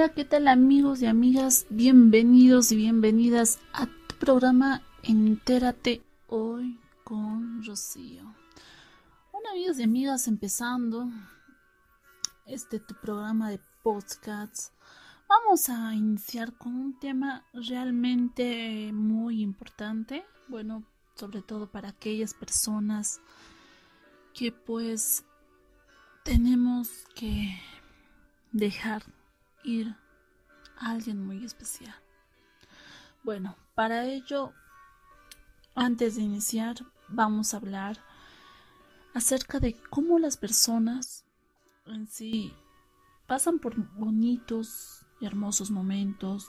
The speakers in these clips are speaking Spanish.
Hola, ¿qué tal amigos y amigas? Bienvenidos y bienvenidas a tu programa Entérate hoy con Rocío. Bueno amigos y amigas, empezando este tu programa de podcasts, vamos a iniciar con un tema realmente muy importante, bueno, sobre todo para aquellas personas que pues tenemos que dejar ir a alguien muy especial. Bueno, para ello, antes de iniciar, vamos a hablar acerca de cómo las personas en sí pasan por bonitos y hermosos momentos,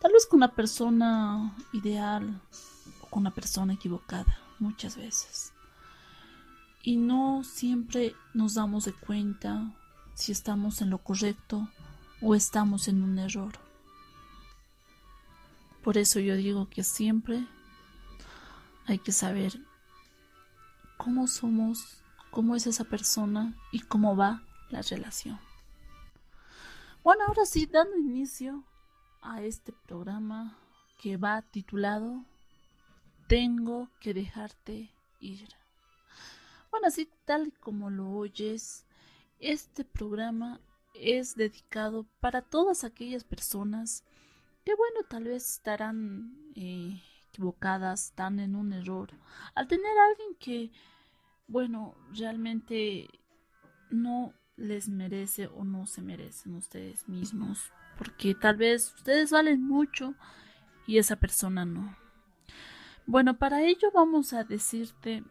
tal vez con una persona ideal o con una persona equivocada, muchas veces. Y no siempre nos damos de cuenta si estamos en lo correcto o estamos en un error. Por eso yo digo que siempre hay que saber cómo somos, cómo es esa persona y cómo va la relación. Bueno, ahora sí, dando inicio a este programa que va titulado Tengo que dejarte ir. Bueno, así tal como lo oyes, este programa es dedicado para todas aquellas personas que, bueno, tal vez estarán eh, equivocadas, están en un error, al tener a alguien que, bueno, realmente no les merece o no se merecen ustedes mismos, porque tal vez ustedes valen mucho y esa persona no. Bueno, para ello vamos a decirte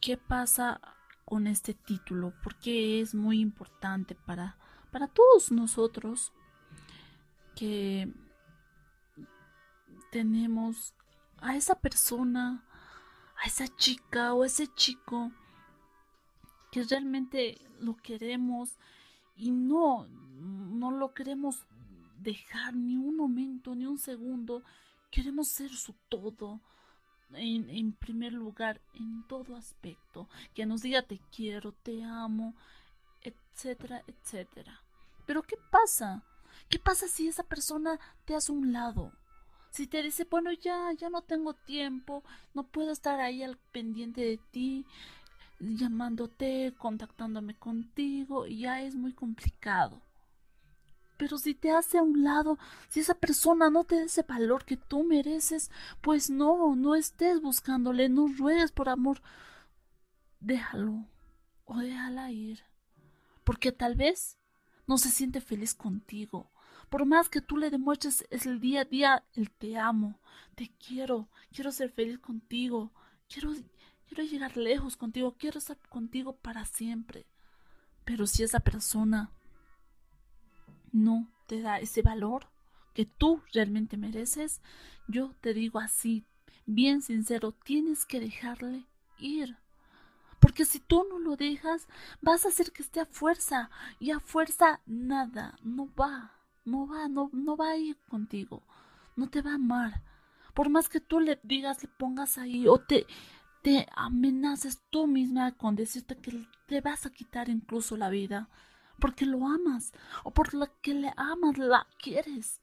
qué pasa con este título, porque es muy importante para, para todos nosotros que tenemos a esa persona, a esa chica o ese chico que realmente lo queremos y no, no lo queremos dejar ni un momento, ni un segundo. Queremos ser su todo, en, primer lugar en todo aspecto, que nos diga te quiero, te amo, etcétera, etcétera. Pero ¿qué pasa? ¿Qué pasa si esa persona te hace un lado? Si te dice, bueno, ya, ya no tengo tiempo, no puedo estar ahí al pendiente de ti, llamándote, contactándome contigo, ya es muy complicado. Pero si te hace a un lado, si esa persona no te da ese valor que tú mereces, pues no, no estés buscándole, no ruegues por amor. Déjalo o déjala ir. Porque tal vez no se siente feliz contigo. Por más que tú le demuestres es el día a día el te amo, te quiero, quiero ser feliz contigo, quiero, quiero llegar lejos contigo, quiero estar contigo para siempre. Pero si esa persona no te da ese valor que tú realmente mereces, yo te digo así, bien sincero, tienes que dejarle ir. Porque si tú no lo dejas, vas a hacer que esté a fuerza. Y a fuerza nada, no va, no va, no, no va a ir contigo. No te va a amar. Por más que tú le digas, le pongas ahí o te, te amenaces tú misma con decirte que te vas a quitar incluso la vida porque lo amas o por lo que le amas, la quieres.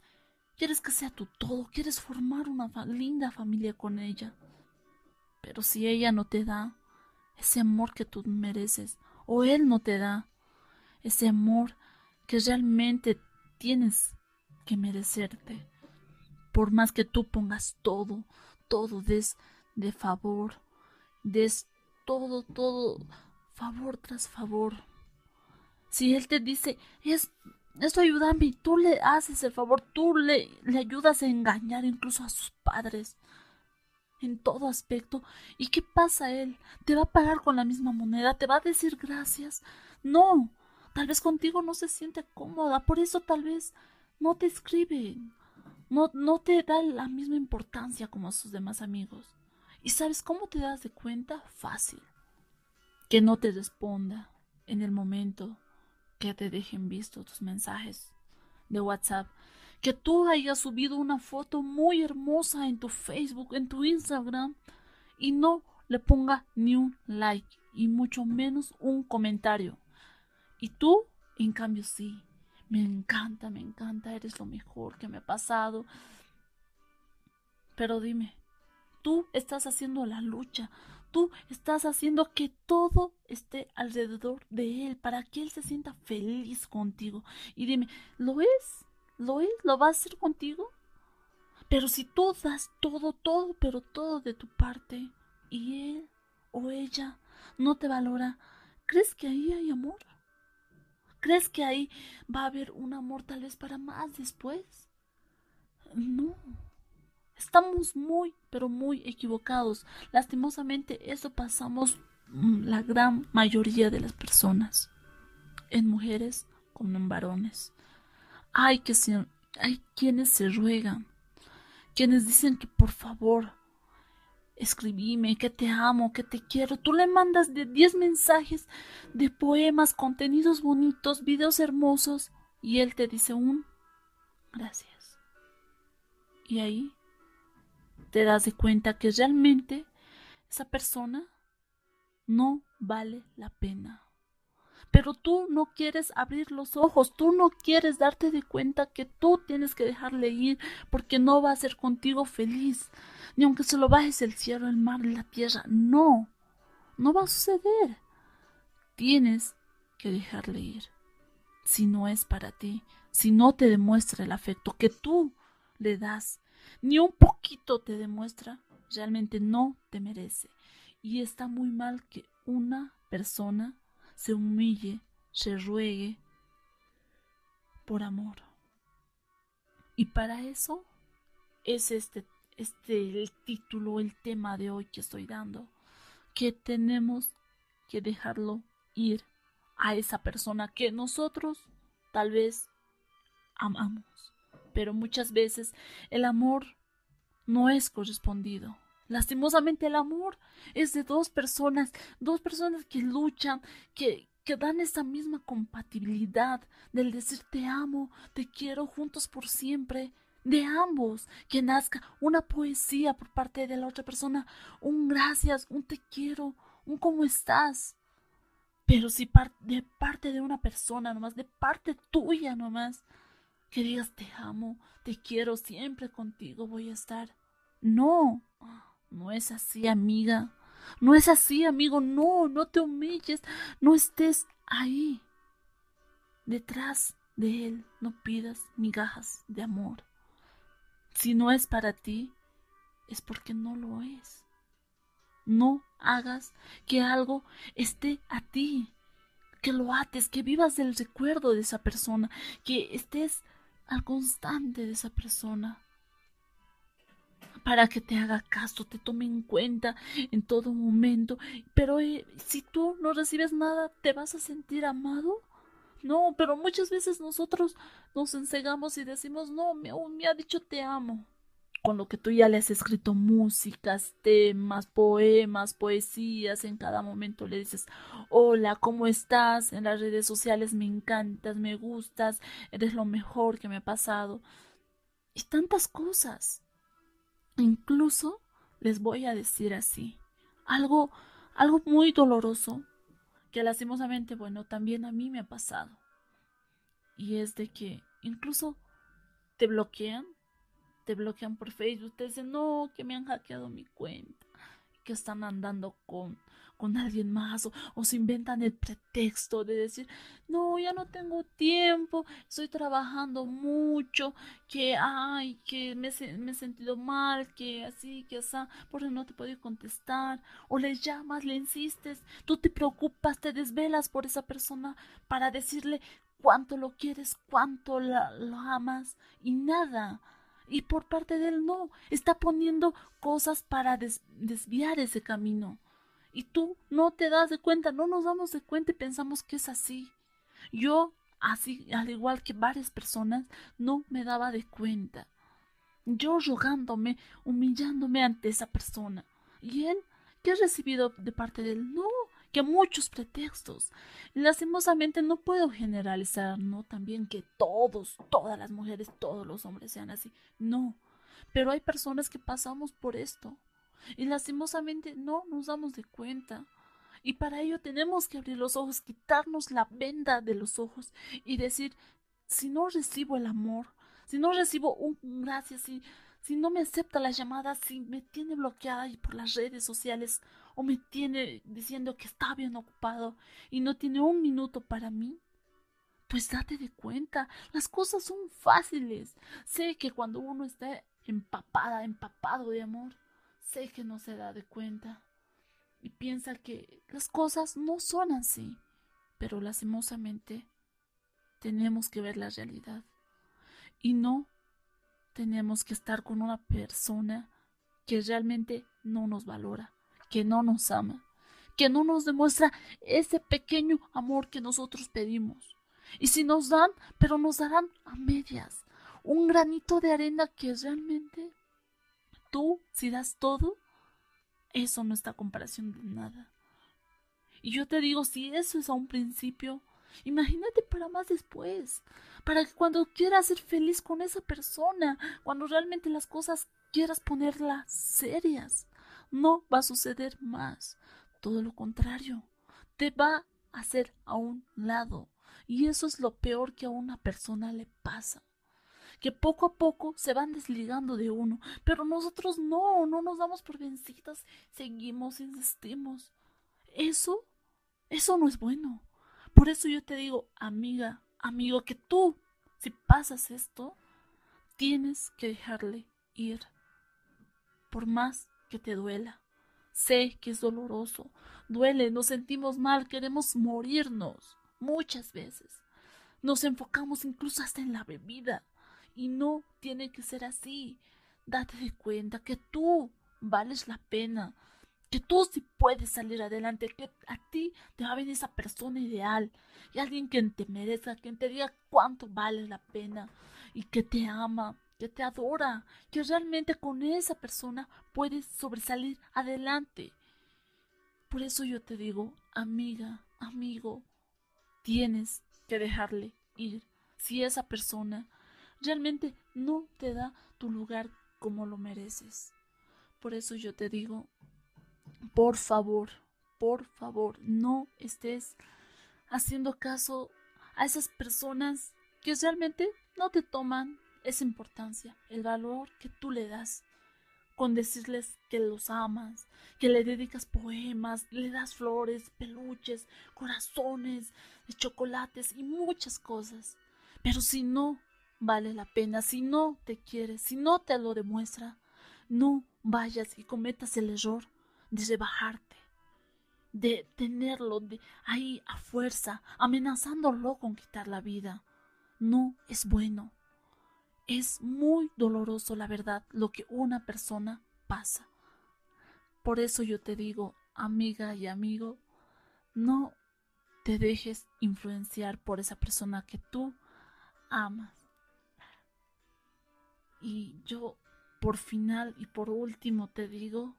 Quieres que sea tu todo, quieres formar una linda familia con ella. Pero si ella no te da ese amor que tú mereces, o él no te da ese amor que realmente tienes que merecerte, por más que tú pongas todo, todo des de favor, des todo, todo, favor tras favor, si él te dice, es, esto ayúdame, tú le haces el favor, tú le, le ayudas a engañar incluso a sus padres en todo aspecto. ¿Y qué pasa él? ¿Te va a pagar con la misma moneda? ¿Te va a decir gracias? No, tal vez contigo no se siente cómoda, por eso tal vez no te escribe, no, no te da la misma importancia como a sus demás amigos. ¿Y sabes cómo te das de cuenta? Fácil. Que no te responda en el momento que te dejen visto tus mensajes de WhatsApp, que tú hayas subido una foto muy hermosa en tu Facebook, en tu Instagram y no le ponga ni un like y mucho menos un comentario. Y tú, en cambio, sí. Me encanta, me encanta, eres lo mejor que me ha pasado. Pero dime, tú estás haciendo la lucha, tú estás haciendo que todo esté alrededor de él para que él se sienta feliz contigo. Y dime, ¿lo es? ¿Lo es? ¿Lo va a hacer contigo? Pero si tú das todo, todo, pero todo de tu parte, y él o ella no te valora, ¿crees que ahí hay amor? ¿Crees que ahí va a haber un amor tal vez para más después? No. Estamos muy, pero muy equivocados. Lastimosamente eso pasamos mm, la gran mayoría de las personas. En mujeres como en varones. Hay, que hay quienes se ruegan. Quienes dicen que por favor escribime, que te amo, que te quiero. Tú le mandas de 10 mensajes de poemas, contenidos bonitos, videos hermosos y él te dice un gracias. Y ahí te das de cuenta que realmente esa persona no vale la pena. Pero tú no quieres abrir los ojos, tú no quieres darte de cuenta que tú tienes que dejarle ir porque no va a ser contigo feliz ni aunque se lo bajes el cielo, el mar la tierra. No, no va a suceder. Tienes que dejarle ir. Si no es para ti, si no te demuestra el afecto que tú le das, ni un poquito te demuestra, realmente no te merece. Y está muy mal que una persona se humille, se ruegue por amor. Y para eso es este este el título, el tema de hoy que estoy dando, que tenemos que dejarlo ir a esa persona que nosotros tal vez amamos, pero muchas veces el amor no es correspondido. Lastimosamente el amor es de dos personas, dos personas que luchan, que, que dan esa misma compatibilidad del decir te amo, te quiero juntos por siempre, de ambos, que nazca una poesía por parte de la otra persona, un gracias, un te quiero, un cómo estás. Pero si de parte de una persona nomás, de parte tuya nomás, que digas te amo, te quiero, siempre contigo voy a estar. No, no es así, amiga. No es así, amigo. No, no te humilles. No estés ahí. Detrás de él no pidas migajas de amor. Si no es para ti, es porque no lo es. No hagas que algo esté a ti, que lo ates, que vivas del recuerdo de esa persona, que estés al constante de esa persona para que te haga caso, te tome en cuenta en todo momento. Pero eh, si tú no recibes nada, ¿te vas a sentir amado? No, pero muchas veces nosotros nos encegamos y decimos, no, me, me ha dicho te amo. Con lo que tú ya le has escrito músicas, temas, poemas, poesías, en cada momento le dices, hola, ¿cómo estás? En las redes sociales me encantas, me gustas, eres lo mejor que me ha pasado. Y tantas cosas. Incluso les voy a decir así, algo, algo muy doloroso que lastimosamente, bueno, también a mí me ha pasado. Y es de que incluso te bloquean, te bloquean por Facebook, te dicen, no, que me han hackeado mi cuenta, que están andando con con alguien más o, se inventan el pretexto de decir, no, ya no tengo tiempo, estoy trabajando mucho, que, ay, que me, me he sentido mal, que así, que así, porque no te puedo contestar, o le llamas, le insistes, tú te preocupas, te desvelas por esa persona para decirle cuánto lo quieres, cuánto lo amas y nada. Y por parte de él no, está poniendo cosas para desviar ese camino. Y tú no te das de cuenta, no nos damos de cuenta y pensamos que es así. Yo, así, al igual que varias personas, no me daba de cuenta. Yo rogándome, humillándome ante esa persona. ¿Y él? ¿Qué ha recibido de parte de él? No, que muchos pretextos. Lastimosamente no puedo generalizar, no también que todos, todas las mujeres, todos los hombres sean así. No, pero hay personas que pasamos por esto. Y lastimosamente no nos damos de cuenta. Y para ello tenemos que abrir los ojos, quitarnos la venda de los ojos y decir, si no recibo el amor, si no recibo un gracias, si, si no me acepta la llamada, si me tiene bloqueada y por las redes sociales o me tiene diciendo que está bien ocupado y no tiene un minuto para mí, pues date de cuenta, las cosas son fáciles. Sé que cuando uno está empapada, empapado de amor, sé que no se da de cuenta y piensa que las cosas no son así, pero lastimosamente tenemos que ver la realidad y no tenemos que estar con una persona que realmente no nos valora, que no nos ama, que no nos demuestra ese pequeño amor que nosotros pedimos. Y si nos dan, pero nos darán a medias, un granito de arena que realmente tú, si das todo, eso no está a comparación de nada. Y yo te digo, si eso es a un principio, imagínate para más después, para que cuando quieras ser feliz con esa persona, cuando realmente las cosas quieras ponerlas serias, no va a suceder más. Todo lo contrario, te va a hacer a un lado. Y eso es lo peor que a una persona le pasa. Que poco a poco se van desligando de uno. Pero nosotros no, no nos damos por vencidas. Seguimos, insistimos. Eso, eso no es bueno. Por eso yo te digo, amiga, amigo, que tú, si pasas esto, tienes que dejarle ir. Por más que te duela. Sé que es doloroso, duele, nos sentimos mal, queremos morirnos muchas veces. Nos enfocamos incluso hasta en la bebida. Y no tiene que ser así. Date de cuenta que tú vales la pena. Que tú sí puedes salir adelante. Que a ti te va a venir esa persona ideal. Y alguien que te merezca, quien te diga cuánto vale la pena. Y que te ama, que te adora. Que realmente con esa persona puedes sobresalir adelante. Por eso yo te digo, amiga, amigo, tienes que dejarle ir si esa persona realmente no te da tu lugar como lo mereces. Por eso yo te digo, por favor, por favor, no estés haciendo caso a esas personas que realmente no te toman esa importancia, el valor que tú le das con decirles que los amas, que le dedicas poemas, le das flores, peluches, corazones, chocolates y muchas cosas. Pero si no vale la pena, si no te quiere, si no te lo demuestra, no vayas y cometas el error de rebajarte, de tenerlo de ahí a fuerza, amenazándolo con quitar la vida. No es bueno. Es muy doloroso, la verdad, lo que una persona pasa. Por eso yo te digo, amiga y amigo, no te dejes influenciar por esa persona que tú amas. Y yo, por final y por último, te digo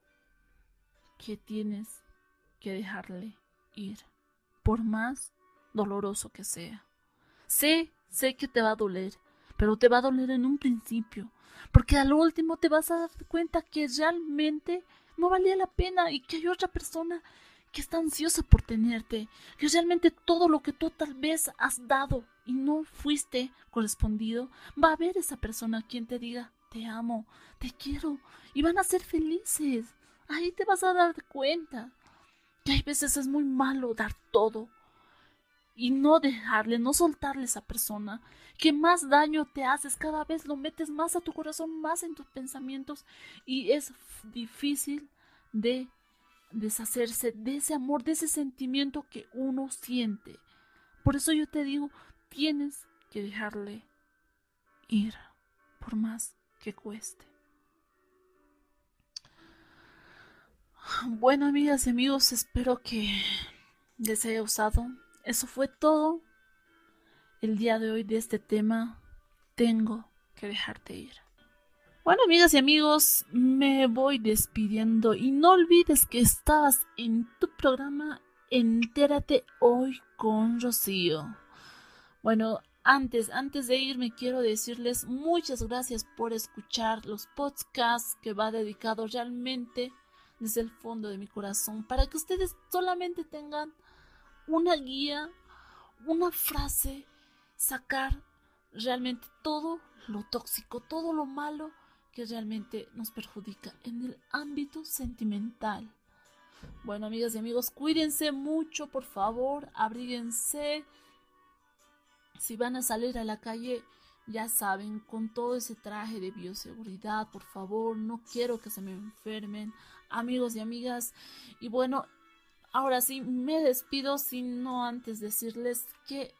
que tienes que dejarle ir, por más doloroso que sea. Sé, sé que te va a doler, pero te va a doler en un principio, porque al último te vas a dar cuenta que realmente no valía la pena y que hay otra persona que está ansiosa por tenerte, que realmente todo lo que tú tal vez has dado y no fuiste correspondido, va a haber esa persona quien te diga, te amo, te quiero, y van a ser felices. Ahí te vas a dar cuenta que hay veces es muy malo dar todo, y no dejarle, no soltarle a esa persona, que más daño te haces, cada vez lo metes más a tu corazón, más en tus pensamientos y es difícil de deshacerse de ese amor, de ese sentimiento que uno siente. Por eso yo te digo, tienes que dejarle ir, por más que cueste. Bueno, amigas y amigos, espero que les haya usado eso fue todo el día de hoy de este tema. Tengo que dejarte ir. Bueno, amigas y amigos, me voy despidiendo y no olvides que estabas en tu programa Entérate hoy con Rocío. Bueno, antes, antes de irme quiero decirles muchas gracias por escuchar los podcasts que va dedicado realmente desde el fondo de mi corazón para que ustedes solamente tengan una guía, una frase, sacar realmente todo lo tóxico, todo lo malo que realmente nos perjudica en el ámbito sentimental. Bueno, amigas y amigos, cuídense mucho, por favor, abríguense. Si van a salir a la calle, ya saben, con todo ese traje de bioseguridad, por favor, no quiero que se me enfermen, amigos y amigas. Y bueno, ahora sí, me despido, sino antes decirles que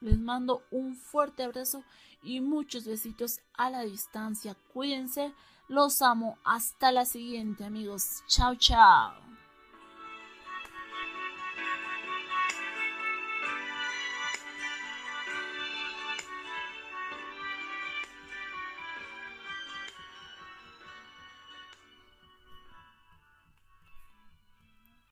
les mando un fuerte abrazo y muchos besitos a la distancia. Cuídense, los amo. Hasta la siguiente, amigos. Chao, chao.